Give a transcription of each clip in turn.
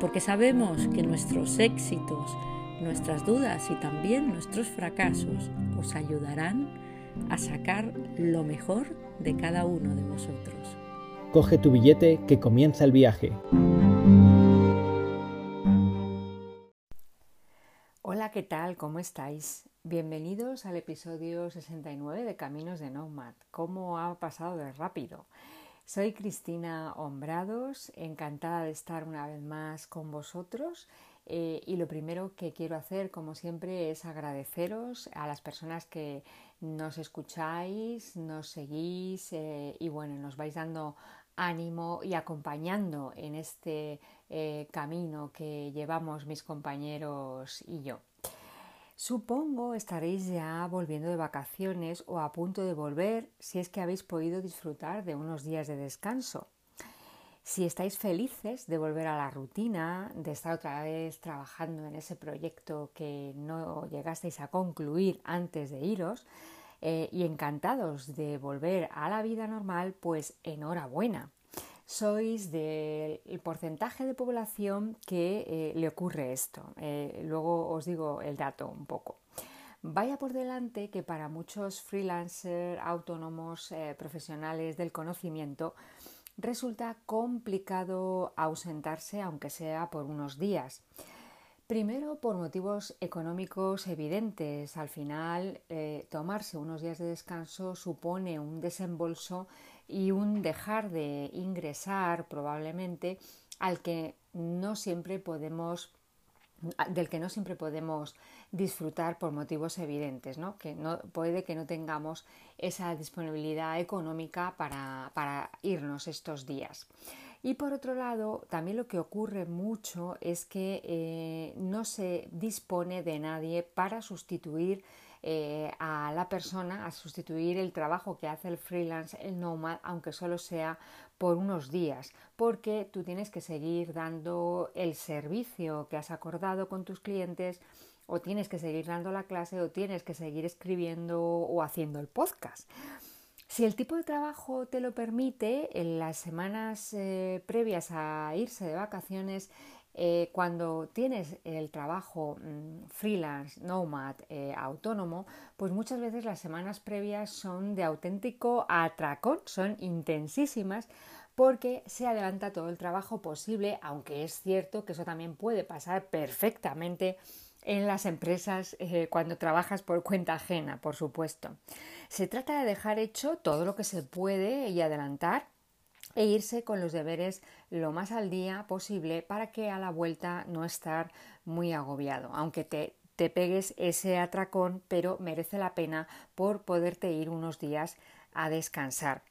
porque sabemos que nuestros éxitos, nuestras dudas y también nuestros fracasos os ayudarán a sacar lo mejor de cada uno de vosotros. Coge tu billete que comienza el viaje. Hola, ¿qué tal? ¿Cómo estáis? Bienvenidos al episodio 69 de Caminos de Nomad. ¿Cómo ha pasado de rápido? Soy Cristina Hombrados, encantada de estar una vez más con vosotros eh, y lo primero que quiero hacer, como siempre, es agradeceros a las personas que nos escucháis, nos seguís eh, y bueno, nos vais dando ánimo y acompañando en este eh, camino que llevamos mis compañeros y yo. Supongo estaréis ya volviendo de vacaciones o a punto de volver si es que habéis podido disfrutar de unos días de descanso. Si estáis felices de volver a la rutina, de estar otra vez trabajando en ese proyecto que no llegasteis a concluir antes de iros, eh, y encantados de volver a la vida normal, pues enhorabuena sois del porcentaje de población que eh, le ocurre esto. Eh, luego os digo el dato un poco. Vaya por delante que para muchos freelancers, autónomos, eh, profesionales del conocimiento, resulta complicado ausentarse aunque sea por unos días. Primero, por motivos económicos evidentes. Al final, tomarse unos días de descanso supone un desembolso y un dejar de ingresar probablemente al que no siempre podemos del que no siempre podemos disfrutar por motivos evidentes, ¿no? que no, puede que no tengamos esa disponibilidad económica para, para irnos estos días. Y por otro lado, también lo que ocurre mucho es que eh, no se dispone de nadie para sustituir eh, a la persona a sustituir el trabajo que hace el freelance, el nomad, aunque solo sea por unos días, porque tú tienes que seguir dando el servicio que has acordado con tus clientes o tienes que seguir dando la clase o tienes que seguir escribiendo o haciendo el podcast. Si el tipo de trabajo te lo permite, en las semanas eh, previas a irse de vacaciones eh, cuando tienes el trabajo mm, freelance, nomad, eh, autónomo, pues muchas veces las semanas previas son de auténtico atracón, son intensísimas porque se adelanta todo el trabajo posible, aunque es cierto que eso también puede pasar perfectamente en las empresas eh, cuando trabajas por cuenta ajena, por supuesto. Se trata de dejar hecho todo lo que se puede y adelantar e irse con los deberes lo más al día posible para que a la vuelta no estar muy agobiado, aunque te, te pegues ese atracón, pero merece la pena por poderte ir unos días a descansar.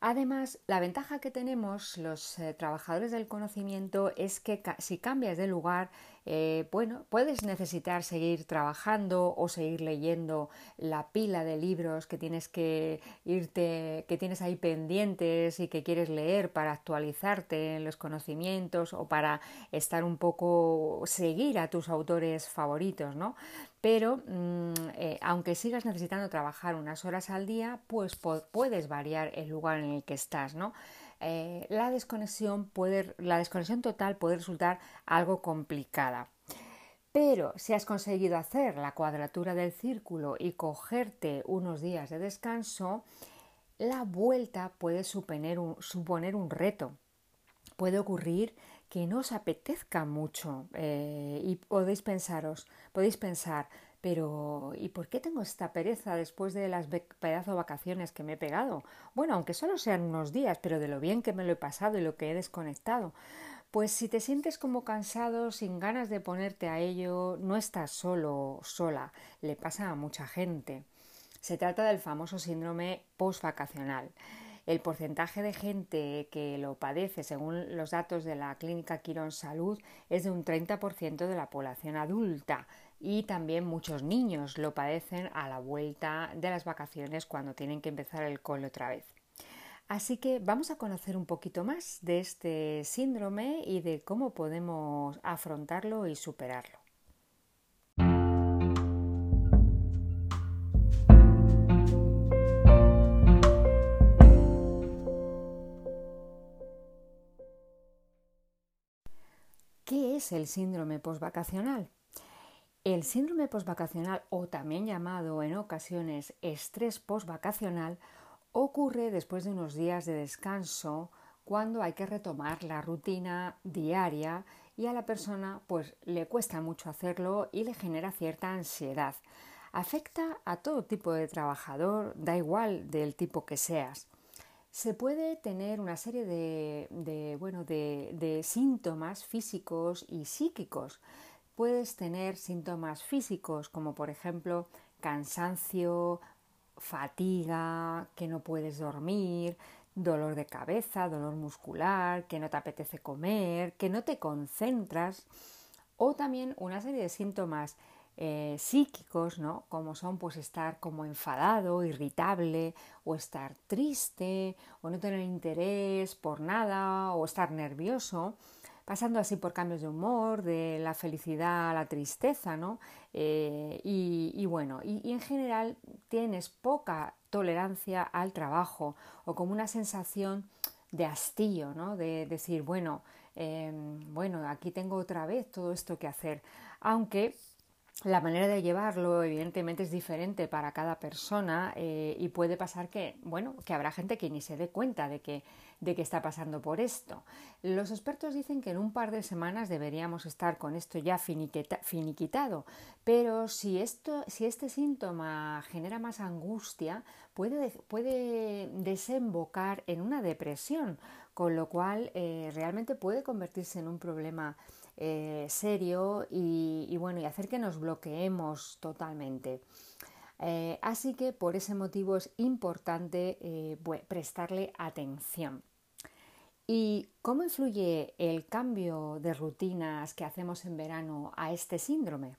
Además, la ventaja que tenemos los eh, trabajadores del conocimiento es que si cambias de lugar, eh, bueno, puedes necesitar seguir trabajando o seguir leyendo la pila de libros que tienes que irte, que tienes ahí pendientes y que quieres leer para actualizarte en los conocimientos o para estar un poco seguir a tus autores favoritos, ¿no? pero mm, eh, aunque sigas necesitando trabajar unas horas al día, pues puedes variar el lugar en el que estás, ¿no? Eh, la desconexión puede, la desconexión total puede resultar algo complicada. Pero si has conseguido hacer la cuadratura del círculo y cogerte unos días de descanso, la vuelta puede suponer un, reto. Puede ocurrir que no os apetezca mucho eh, y podéis pensaros, podéis pensar, pero ¿y por qué tengo esta pereza después de las pedazo vacaciones que me he pegado? Bueno, aunque solo sean unos días, pero de lo bien que me lo he pasado y lo que he desconectado. Pues si te sientes como cansado, sin ganas de ponerte a ello, no estás solo sola, le pasa a mucha gente. Se trata del famoso síndrome postvacacional. el porcentaje de gente que lo padece, según los datos de la Clínica Quirón Salud, es de un 30% de la población adulta y también muchos niños lo padecen a la vuelta de las vacaciones cuando tienen que empezar el cole otra vez. Así que vamos a conocer un poquito más de este síndrome y de cómo podemos afrontarlo y superarlo. ¿Qué es el síndrome postvacacional? El síndrome postvacacional o también llamado en ocasiones estrés postvacacional ocurre después de unos días de descanso cuando hay que retomar la rutina diaria y a la persona pues le cuesta mucho hacerlo y le genera cierta ansiedad. Afecta a todo tipo de trabajador, da igual del tipo que seas. Se puede tener una serie de, bueno, de síntomas físicos y psíquicos. Puedes tener síntomas físicos como por ejemplo cansancio, fatiga, que no puedes dormir, dolor de cabeza, dolor muscular, que no te apetece comer, que no te concentras, o también una serie de síntomas eh, psíquicos, ¿no? Como son pues estar como enfadado, irritable, o estar triste, o no tener interés por nada, o estar nervioso pasando así por cambios de humor, de la felicidad a la tristeza, ¿no? Eh, y, bueno, y, en general tienes poca tolerancia al trabajo o como una sensación de hastío, ¿no? De decir, bueno, em, bueno, aquí tengo otra vez todo esto que hacer, aunque la manera de llevarlo evidentemente es diferente para cada persona eh, y puede pasar que, bueno, que habrá gente que ni se dé cuenta de que, de que está pasando por esto. Los expertos dicen que en un par de semanas deberíamos estar con esto ya finiquitado, pero si, esto, si este síntoma genera más angustia, puede, puede desembocar en una depresión, con lo cual eh, realmente puede convertirse en un problema eh, serio y, bueno, y hacer que nos bloqueemos totalmente. Eh, así que por ese motivo es importante eh, prestarle atención. ¿Y cómo influye el cambio de rutinas que hacemos en verano a este síndrome?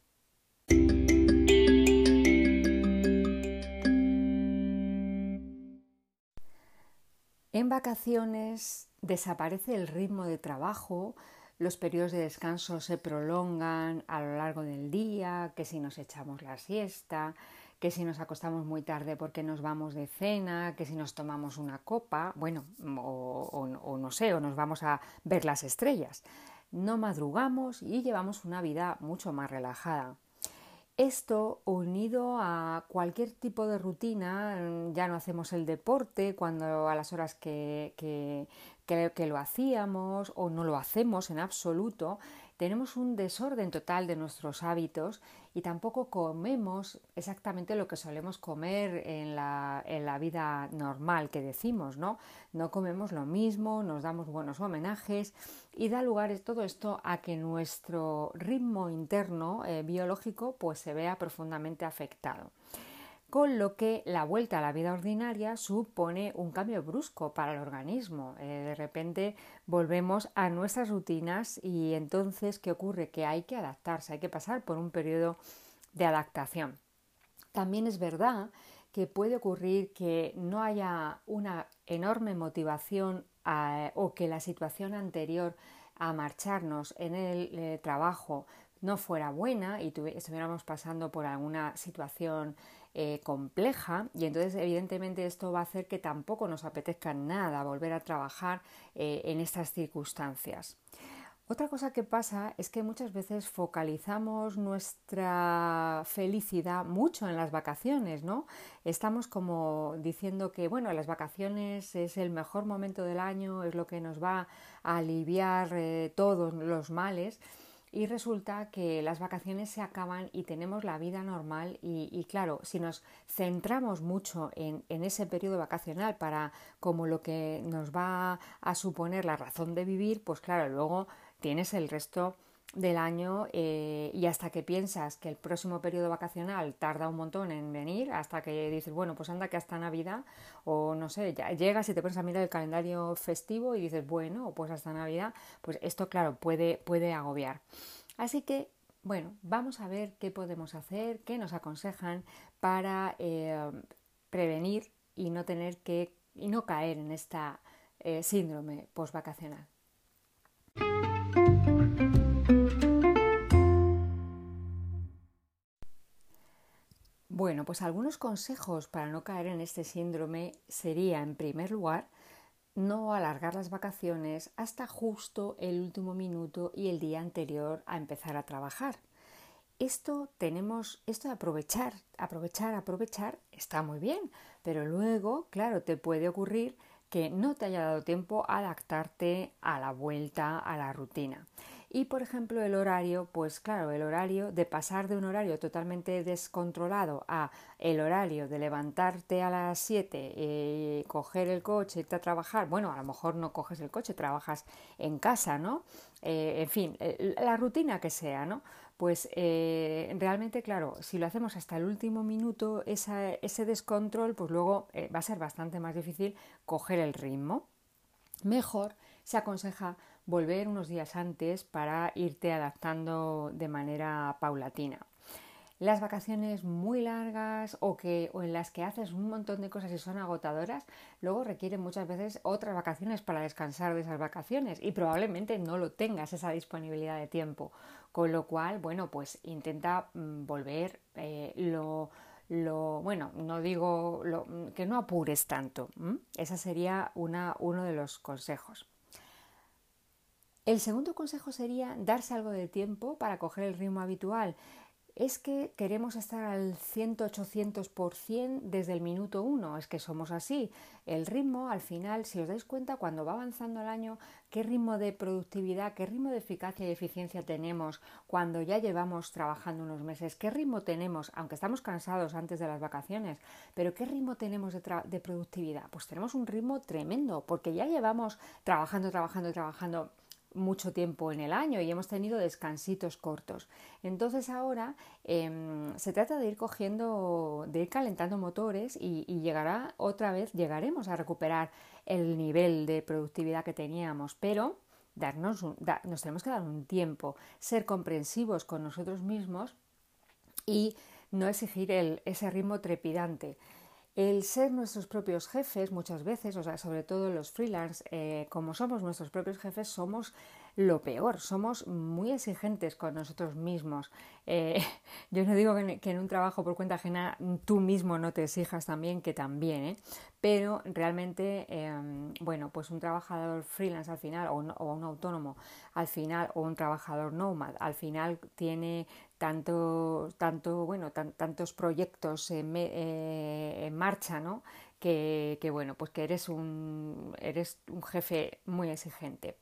En vacaciones desaparece el ritmo de trabajo, los periodos de descanso se prolongan a lo largo del día, que si nos echamos la siesta, que si nos acostamos muy tarde porque nos vamos de cena, que si nos tomamos una copa, bueno, o, no sé, o nos vamos a ver las estrellas. No madrugamos y llevamos una vida mucho más relajada. Esto unido a cualquier tipo de rutina, ya no hacemos el deporte cuando a las horas que, creo que lo hacíamos o no lo hacemos en absoluto, tenemos un desorden total de nuestros hábitos y tampoco comemos exactamente lo que solemos comer en la, en la, vida normal que decimos, ¿no? No comemos lo mismo, nos damos buenos homenajes y da lugar todo esto a que nuestro ritmo interno eh, biológico pues se vea profundamente afectado con lo que la vuelta a la vida ordinaria supone un cambio brusco para el organismo. Eh, de repente volvemos a nuestras rutinas y entonces, ¿qué ocurre? Que hay que adaptarse, hay que pasar por un periodo de adaptación. También es verdad que puede ocurrir que no haya una enorme motivación eh, o que la situación anterior a marcharnos en el eh, trabajo no fuera buena y estuviéramos pasando por alguna situación eh, compleja y entonces evidentemente esto va a hacer que tampoco nos apetezca nada volver a trabajar eh, en estas circunstancias. Otra cosa que pasa es que muchas veces focalizamos nuestra felicidad mucho en las vacaciones, ¿no? Estamos como diciendo que, bueno, las vacaciones es el mejor momento del año, es lo que nos va a aliviar eh, todos los males y resulta que las vacaciones se acaban y tenemos la vida normal y, claro, si nos centramos mucho en, ese periodo vacacional para como lo que nos va a suponer la razón de vivir, pues claro, luego tienes el resto del año eh, y hasta que piensas que el próximo periodo vacacional tarda un montón en venir, hasta que dices, bueno, pues anda que hasta Navidad, o no sé, ya llegas y te pones a mirar el calendario festivo y dices, bueno, pues hasta Navidad, pues esto, claro, puede, puede agobiar. Así que, bueno, vamos a ver qué podemos hacer, qué nos aconsejan para eh, prevenir y no tener que y no caer en esta eh, síndrome postvacacional. Bueno, pues algunos consejos para no caer en este síndrome sería, en primer lugar, no alargar las vacaciones hasta justo el último minuto y el día anterior a empezar a trabajar. Esto tenemos, esto de aprovechar, aprovechar, aprovechar, está muy bien, pero luego, claro, te puede ocurrir que no te haya dado tiempo a adaptarte a la vuelta a la rutina. Y por ejemplo el horario, pues claro, el horario de pasar de un horario totalmente descontrolado a el horario de levantarte a las 7, eh, coger el coche, irte a trabajar, bueno, a lo mejor no coges el coche, trabajas en casa, ¿no? Eh, en fin, eh, la rutina que sea, ¿no? Pues realmente, claro, si lo hacemos hasta el último minuto, ese descontrol, pues luego va a ser bastante más difícil coger el ritmo. Mejor se aconseja volver unos días antes para irte adaptando de manera paulatina. Las vacaciones muy largas o, que, o en las que haces un montón de cosas y son agotadoras, luego requieren muchas veces otras vacaciones para descansar de esas vacaciones y probablemente no lo tengas esa disponibilidad de tiempo. Con lo cual, bueno, pues intenta mm, volver eh, lo, lo, bueno, no digo lo, que no apures tanto. Ese sería una, uno de los consejos. El segundo consejo sería darse algo de tiempo para coger el ritmo habitual. Es que queremos estar al 100-800% desde el minuto uno, es que somos así. El ritmo, al final, si os dais cuenta, cuando va avanzando el año, qué ritmo de productividad, qué ritmo de eficacia y eficiencia tenemos cuando ya llevamos trabajando unos meses, qué ritmo tenemos, aunque estamos cansados antes de las vacaciones, pero qué ritmo tenemos de, de productividad. Pues tenemos un ritmo tremendo, porque ya llevamos trabajando, trabajando, trabajando mucho tiempo en el año y hemos tenido descansitos cortos. Entonces ahora em, se trata de ir cogiendo, de ir calentando motores y, llegará otra vez, llegaremos a recuperar el nivel de productividad que teníamos, pero darnos nos tenemos que dar un tiempo, ser comprensivos con nosotros mismos y no exigir ese ritmo trepidante. El ser nuestros propios jefes muchas veces, o sea, sobre todo los freelance, eh, como somos nuestros propios jefes, somos lo peor, somos muy exigentes con nosotros mismos. Eh, yo no digo que en, un trabajo por cuenta ajena tú mismo no te exijas también, que también, ¿eh? pero realmente, em, bueno, pues un trabajador freelance al final, o, un autónomo al final, o un trabajador nomad, al final tiene tanto, tanto bueno, tantos proyectos en, eh, en marcha, ¿no? Que, que, bueno, pues que eres un, eres un jefe muy exigente.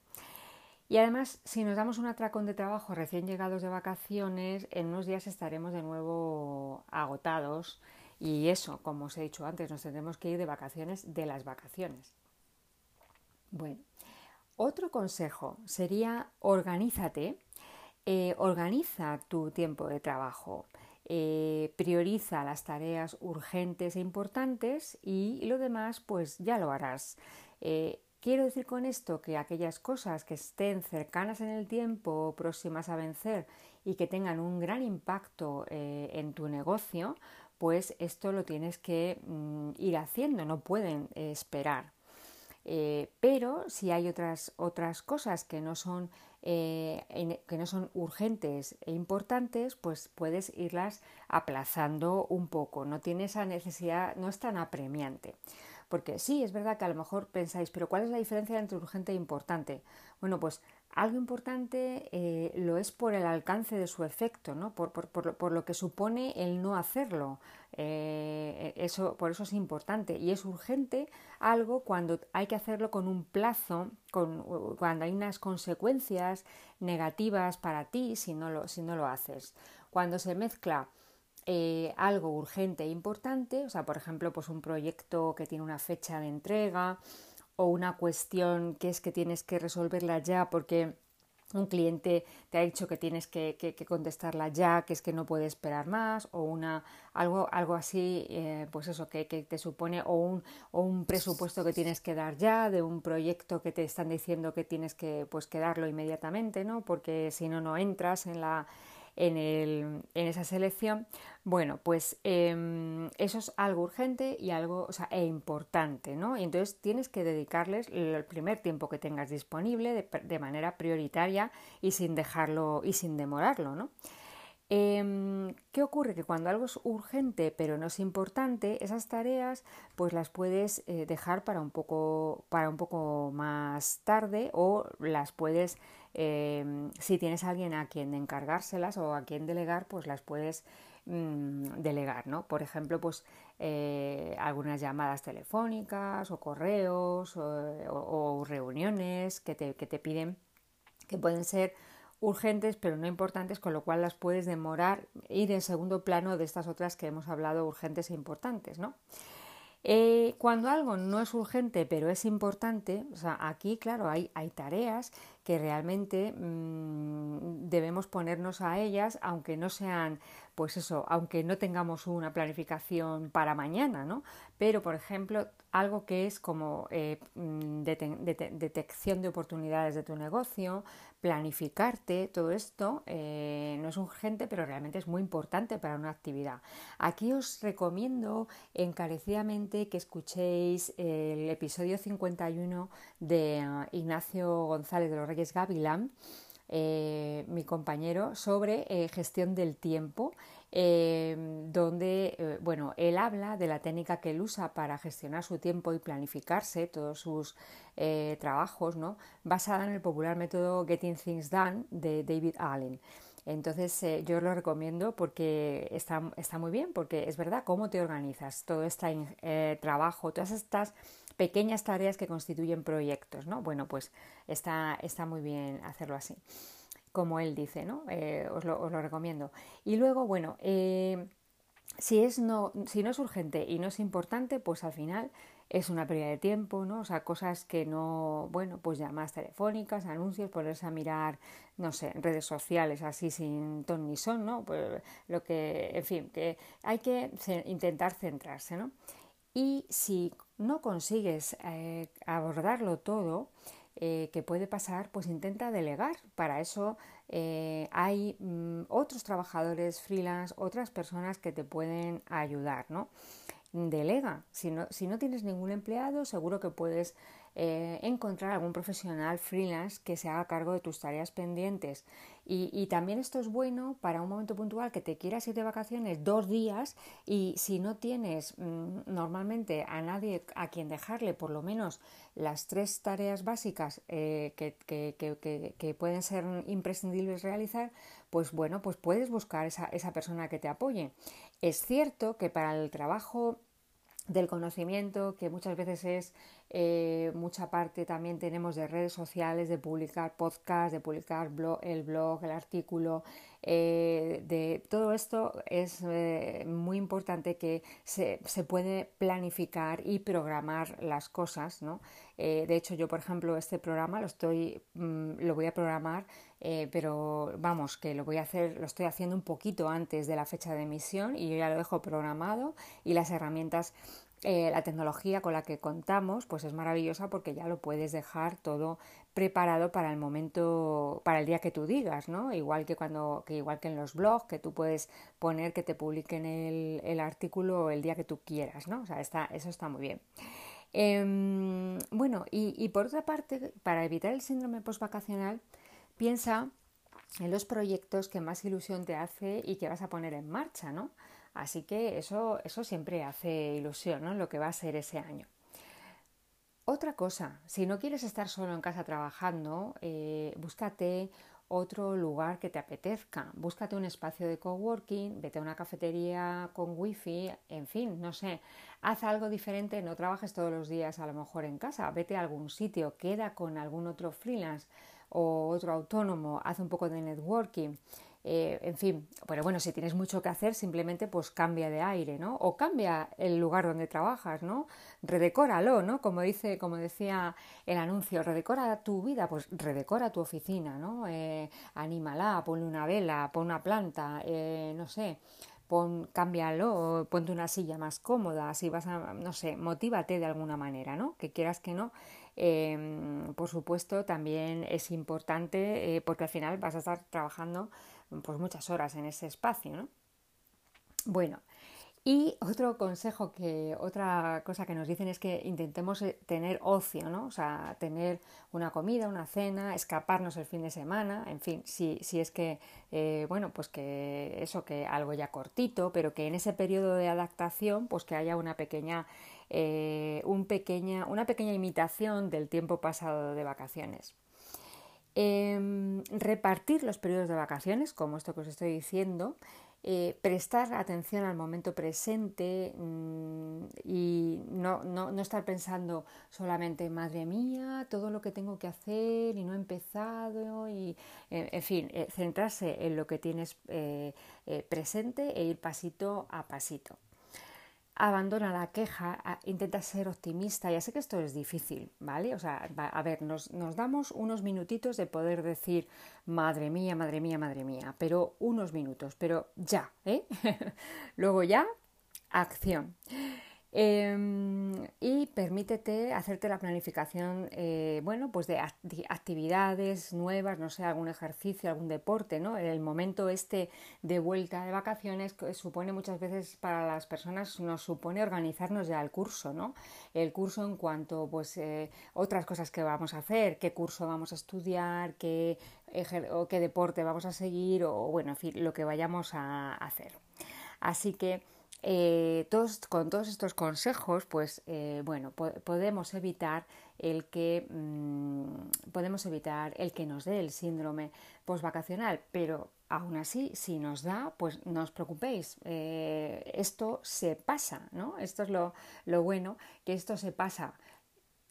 Y además, si nos damos un atracón de trabajo recién llegados de vacaciones, en unos días estaremos de nuevo agotados y eso, como os he dicho antes, nos tendremos que ir de vacaciones de las vacaciones. Bueno, otro consejo sería organízate, eh, organiza tu tiempo de trabajo, eh, prioriza las tareas urgentes e importantes y lo demás pues ya lo harás. Eh, Quiero decir con esto que aquellas cosas que estén cercanas en el tiempo, próximas a vencer y que tengan un gran impacto en tu negocio, pues esto lo tienes que mm, ir haciendo, no pueden esperar. Eh, pero si hay otras, otras cosas que no, son, eh, que no son urgentes e importantes, pues puedes irlas aplazando un poco. No tiene esa necesidad, no es tan apremiante. Porque sí, es verdad que a lo mejor pensáis, pero ¿cuál es la diferencia entre urgente e importante? Bueno, pues algo importante eh, lo es por el alcance de su efecto, ¿no? por, lo que supone el no hacerlo. Eh, eso, por eso es importante. Y es urgente algo cuando hay que hacerlo con un plazo, cuando hay unas consecuencias negativas para ti si no lo, si no lo haces. Cuando se mezcla eh, algo urgente e importante, o sea, por ejemplo, pues un proyecto que tiene una fecha de entrega o una cuestión que es que tienes que resolverla ya porque un cliente te ha dicho que tienes que, contestarla ya, que es que no puede esperar más, o una algo, algo así, eh, pues eso, que, te supone, o un, o un presupuesto que tienes que dar ya, de un proyecto que te están diciendo que tienes que, pues, que darlo inmediatamente, ¿no? Porque si no, no entras en la en, el, en esa selección, bueno, pues em, eso es algo urgente y algo o sea, e importante, ¿no? Y entonces tienes que dedicarles el primer tiempo que tengas disponible de, manera prioritaria y sin dejarlo y sin demorarlo, ¿no? Em, ¿Qué ocurre? Que cuando algo es urgente pero no es importante, esas tareas pues las puedes eh, dejar para un, poco, para un poco más tarde o las puedes, em, si tienes a alguien a quien encargárselas o a quien delegar, pues las puedes mm, delegar, ¿no? Por ejemplo, pues eh, algunas llamadas telefónicas o correos o, reuniones que te, que te piden que pueden ser urgentes pero no importantes, con lo cual las puedes demorar, ir en segundo plano de estas otras que hemos hablado urgentes e importantes, ¿no? Eh, cuando algo no es urgente pero es importante, o sea, aquí, claro, hay, hay tareas que realmente mm, debemos ponernos a ellas, aunque no sean, pues eso, aunque no tengamos una planificación para mañana, ¿no? Pero, por ejemplo, algo que es como eh, mm, detección de oportunidades de tu negocio, planificarte, todo esto eh, no es urgente, pero realmente es muy importante para una actividad. Aquí os recomiendo encarecidamente que escuchéis el episodio 51 de ah, Ignacio González de los Reyes Gavilán, eh, mi compañero, sobre eh, gestión del tiempo. Donde bueno, él habla de la técnica que él usa para gestionar su tiempo y planificarse todos sus eh, trabajos, ¿no? basada en el popular método Getting Things Done de David Allen. Entonces eh, yo lo recomiendo porque está, está, muy bien, porque es verdad cómo te organizas, todo este eh, trabajo, todas estas pequeñas tareas que constituyen proyectos, ¿no? Bueno, pues está, está muy bien hacerlo así, como él dice, ¿no? os, lo, os, lo, recomiendo. Y luego, bueno, si, es no, si no es urgente y no es importante, pues al final es una pérdida de tiempo, ¿no? O sea, cosas que no, bueno, pues llamadas telefónicas, anuncios, ponerse a mirar, no sé, redes sociales así sin ton ni son, ¿no? Pues lo que, en fin, que hay que intentar centrarse, ¿no? Y si no consigues eh, abordarlo todo, eh, que puede pasar, pues intenta delegar. Para eso eh, hay mm, otros trabajadores freelance, otras personas que te pueden ayudar, ¿no? delega. Si no, si no tienes ningún empleado, seguro que puedes eh, encontrar algún profesional freelance que se haga cargo de tus tareas pendientes. Y, también esto es bueno para un momento puntual que te quieras ir de vacaciones dos días y si no tienes mm, normalmente a nadie a quien dejarle por lo menos las tres tareas básicas eh, que, que, que, pueden ser imprescindibles realizar, pues bueno, pues puedes buscar esa, esa persona que te apoye. Es cierto que para el trabajo del conocimiento, que muchas veces es eh, mucha parte también tenemos de redes sociales, de publicar podcast, de publicar el blog, el artículo, eh, de todo esto es eh, muy importante que se, se, puede planificar y programar las cosas, ¿no? de hecho, yo, por ejemplo, este programa lo estoy, mm, lo voy a programar, pero vamos, que lo voy a hacer, lo estoy haciendo un poquito antes de la fecha de emisión y yo ya lo dejo programado y las herramientas eh, la tecnología con la que contamos pues es maravillosa porque ya lo puedes dejar todo preparado para el momento, para el día que tú digas, ¿no? Igual que cuando, que igual que en los blogs, que tú puedes poner que te publiquen el, el artículo el día que tú quieras, ¿no? O sea, está, eso está muy bien. Em, bueno, y, y, por otra parte, para evitar el síndrome postvacacional, piensa en los proyectos que más ilusión te hace y que vas a poner en marcha, ¿no? Así que eso, eso siempre hace ilusión, ¿no? Lo que va a ser ese año. Otra cosa, si no quieres estar solo en casa trabajando, eh, búscate otro lugar que te apetezca. Búscate un espacio de coworking, vete a una cafetería con wifi, en fin, no sé. Haz algo diferente, no trabajes todos los días a lo mejor en casa. Vete a algún sitio, queda con algún otro freelance o otro autónomo, haz un poco de networking. Eh, en fin, pero bueno, si tienes mucho que hacer, simplemente pues cambia de aire, ¿no? O cambia el lugar donde trabajas, ¿no? Redecóralo, ¿no? Como dice, como decía el anuncio, redecora tu vida, pues redecora tu oficina, ¿no? Eh, anímala, ponle una vela, pon una planta, eh, no sé, pon, cámbialo, ponte una silla más cómoda, si vas a, no sé, motívate de alguna manera, ¿no? Que quieras que no, Em, por supuesto, también es importante eh, porque al final vas a estar trabajando pues, muchas horas en ese espacio. ¿no? Bueno, y otro consejo que, otra cosa que nos dicen es que intentemos eh, tener ocio, ¿no? O sea, tener una comida, una cena, escaparnos el fin de semana, en fin, si, si es que, eh, bueno, pues que eso, que algo ya cortito, pero que en ese periodo de adaptación, pues que haya una pequeña eh, un pequeña, una pequeña imitación del tiempo pasado de vacaciones. Em, repartir los periodos de vacaciones, como esto que os estoy diciendo, eh, prestar atención al momento presente mm, y no, no, no, estar pensando solamente, madre mía, todo lo que tengo que hacer y no he empezado, y en fin, eh, centrarse en lo que tienes presente e ir pasito a pasito abandona la queja, intenta ser optimista. Ya sé que esto es difícil, ¿vale? O sea, a ver, nos, nos, damos unos minutitos de poder decir, madre mía, madre mía, madre mía, pero unos minutos, pero ya, ¿eh? Luego ya, acción. Em, y permítete hacerte la planificación, eh, bueno, pues de actividades nuevas, no sé, algún ejercicio, algún deporte, ¿no? El momento este de vuelta de vacaciones supone muchas veces para las personas, nos supone organizarnos ya el curso, ¿no? El curso en cuanto, pues, eh, otras cosas que vamos a hacer, qué curso vamos a estudiar, qué, qué deporte vamos a seguir, o bueno, en fin, lo que vayamos a hacer. Así que eh, todos, con todos estos consejos, pues eh, bueno, podemos evitar el que mm, podemos evitar el que nos dé el síndrome postvacacional, pero aún así, si nos da, pues no os preocupéis, eh, esto se pasa, ¿no? Esto es lo, lo bueno, que esto se pasa.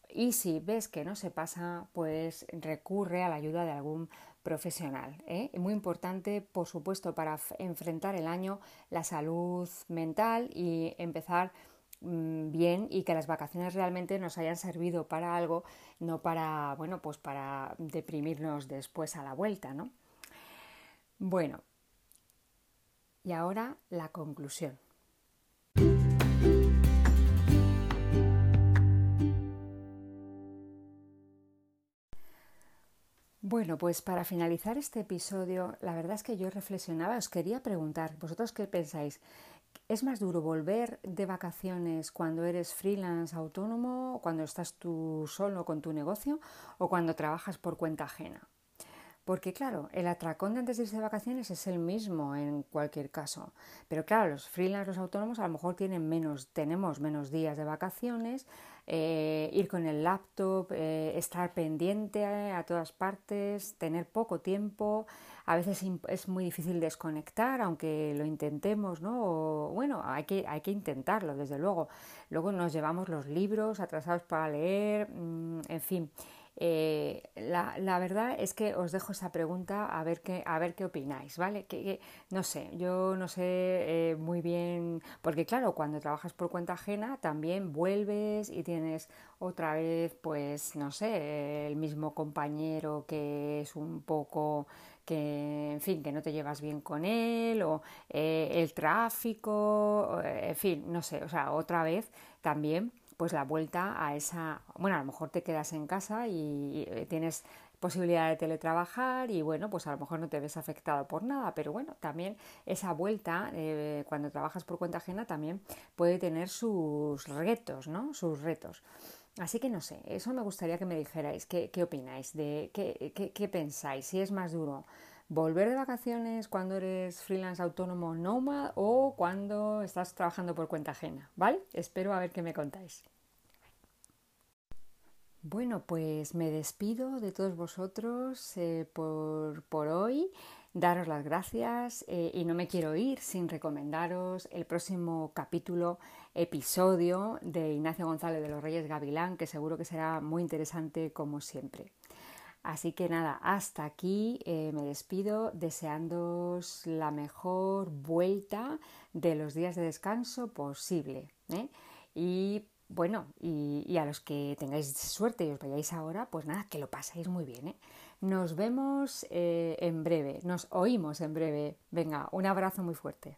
Y si ves que no se pasa, pues recurre a la ayuda de algún profesional. ¿eh? Muy importante, por supuesto, para enfrentar el año, la salud mental y empezar mm, bien y que las vacaciones realmente nos hayan servido para algo, no para, bueno, pues para deprimirnos después a la vuelta, ¿no? Bueno, y ahora la conclusión. Bueno, pues para finalizar este episodio, la verdad es que yo reflexionaba, os quería preguntar, ¿vosotros qué pensáis? ¿Es más duro volver de vacaciones cuando eres freelance autónomo, cuando estás tú solo con tu negocio o cuando trabajas por cuenta ajena? Porque claro, el atracón de antes de irse de vacaciones es el mismo en cualquier caso. Pero claro, los freelance, los autónomos a lo mejor tienen menos, tenemos menos días de vacaciones, eh, ir con el laptop, eh, estar pendiente a, todas partes, tener poco tiempo. A veces es muy difícil desconectar, aunque lo intentemos, ¿no? bueno, hay que, hay que intentarlo, desde luego. Luego nos llevamos los libros atrasados para leer, mm, en fin. Eh, la, verdad es que os dejo esa pregunta a ver qué, a ver qué opináis, ¿vale? Que, no sé, yo no sé eh, muy bien, porque claro, cuando trabajas por cuenta ajena también vuelves y tienes otra vez, pues, no sé, el mismo compañero que es un poco que, en fin, que no te llevas bien con él, o eh, el tráfico, en fin, no sé, o sea, otra vez también pues la vuelta a esa, bueno, a lo mejor te quedas en casa y tienes posibilidad de teletrabajar y bueno, pues a lo mejor no te ves afectado por nada, pero bueno, también esa vuelta eh, cuando trabajas por cuenta ajena también puede tener sus retos, ¿no? Sus retos. Así que no sé, eso me gustaría que me dijerais, qué, qué opináis, de qué, qué pensáis, si es más duro volver de vacaciones cuando eres freelance autónomo nómada o cuando estás trabajando por cuenta ajena, ¿vale? Espero a ver qué me contáis. Bueno, pues me despido de todos vosotros eh, por, por, hoy. Daros las gracias eh, y no me quiero ir sin recomendaros el próximo capítulo, episodio de Ignacio González de los Reyes Gavilán, que seguro que será muy interesante como siempre. Así que nada, hasta aquí eh, me despido deseándoos la mejor vuelta de los días de descanso posible. ¿eh? Y bueno, y, a los que tengáis suerte y os vayáis ahora, pues nada, que lo paséis muy bien. ¿eh? Nos vemos en breve, nos oímos en breve. Venga, un abrazo muy fuerte.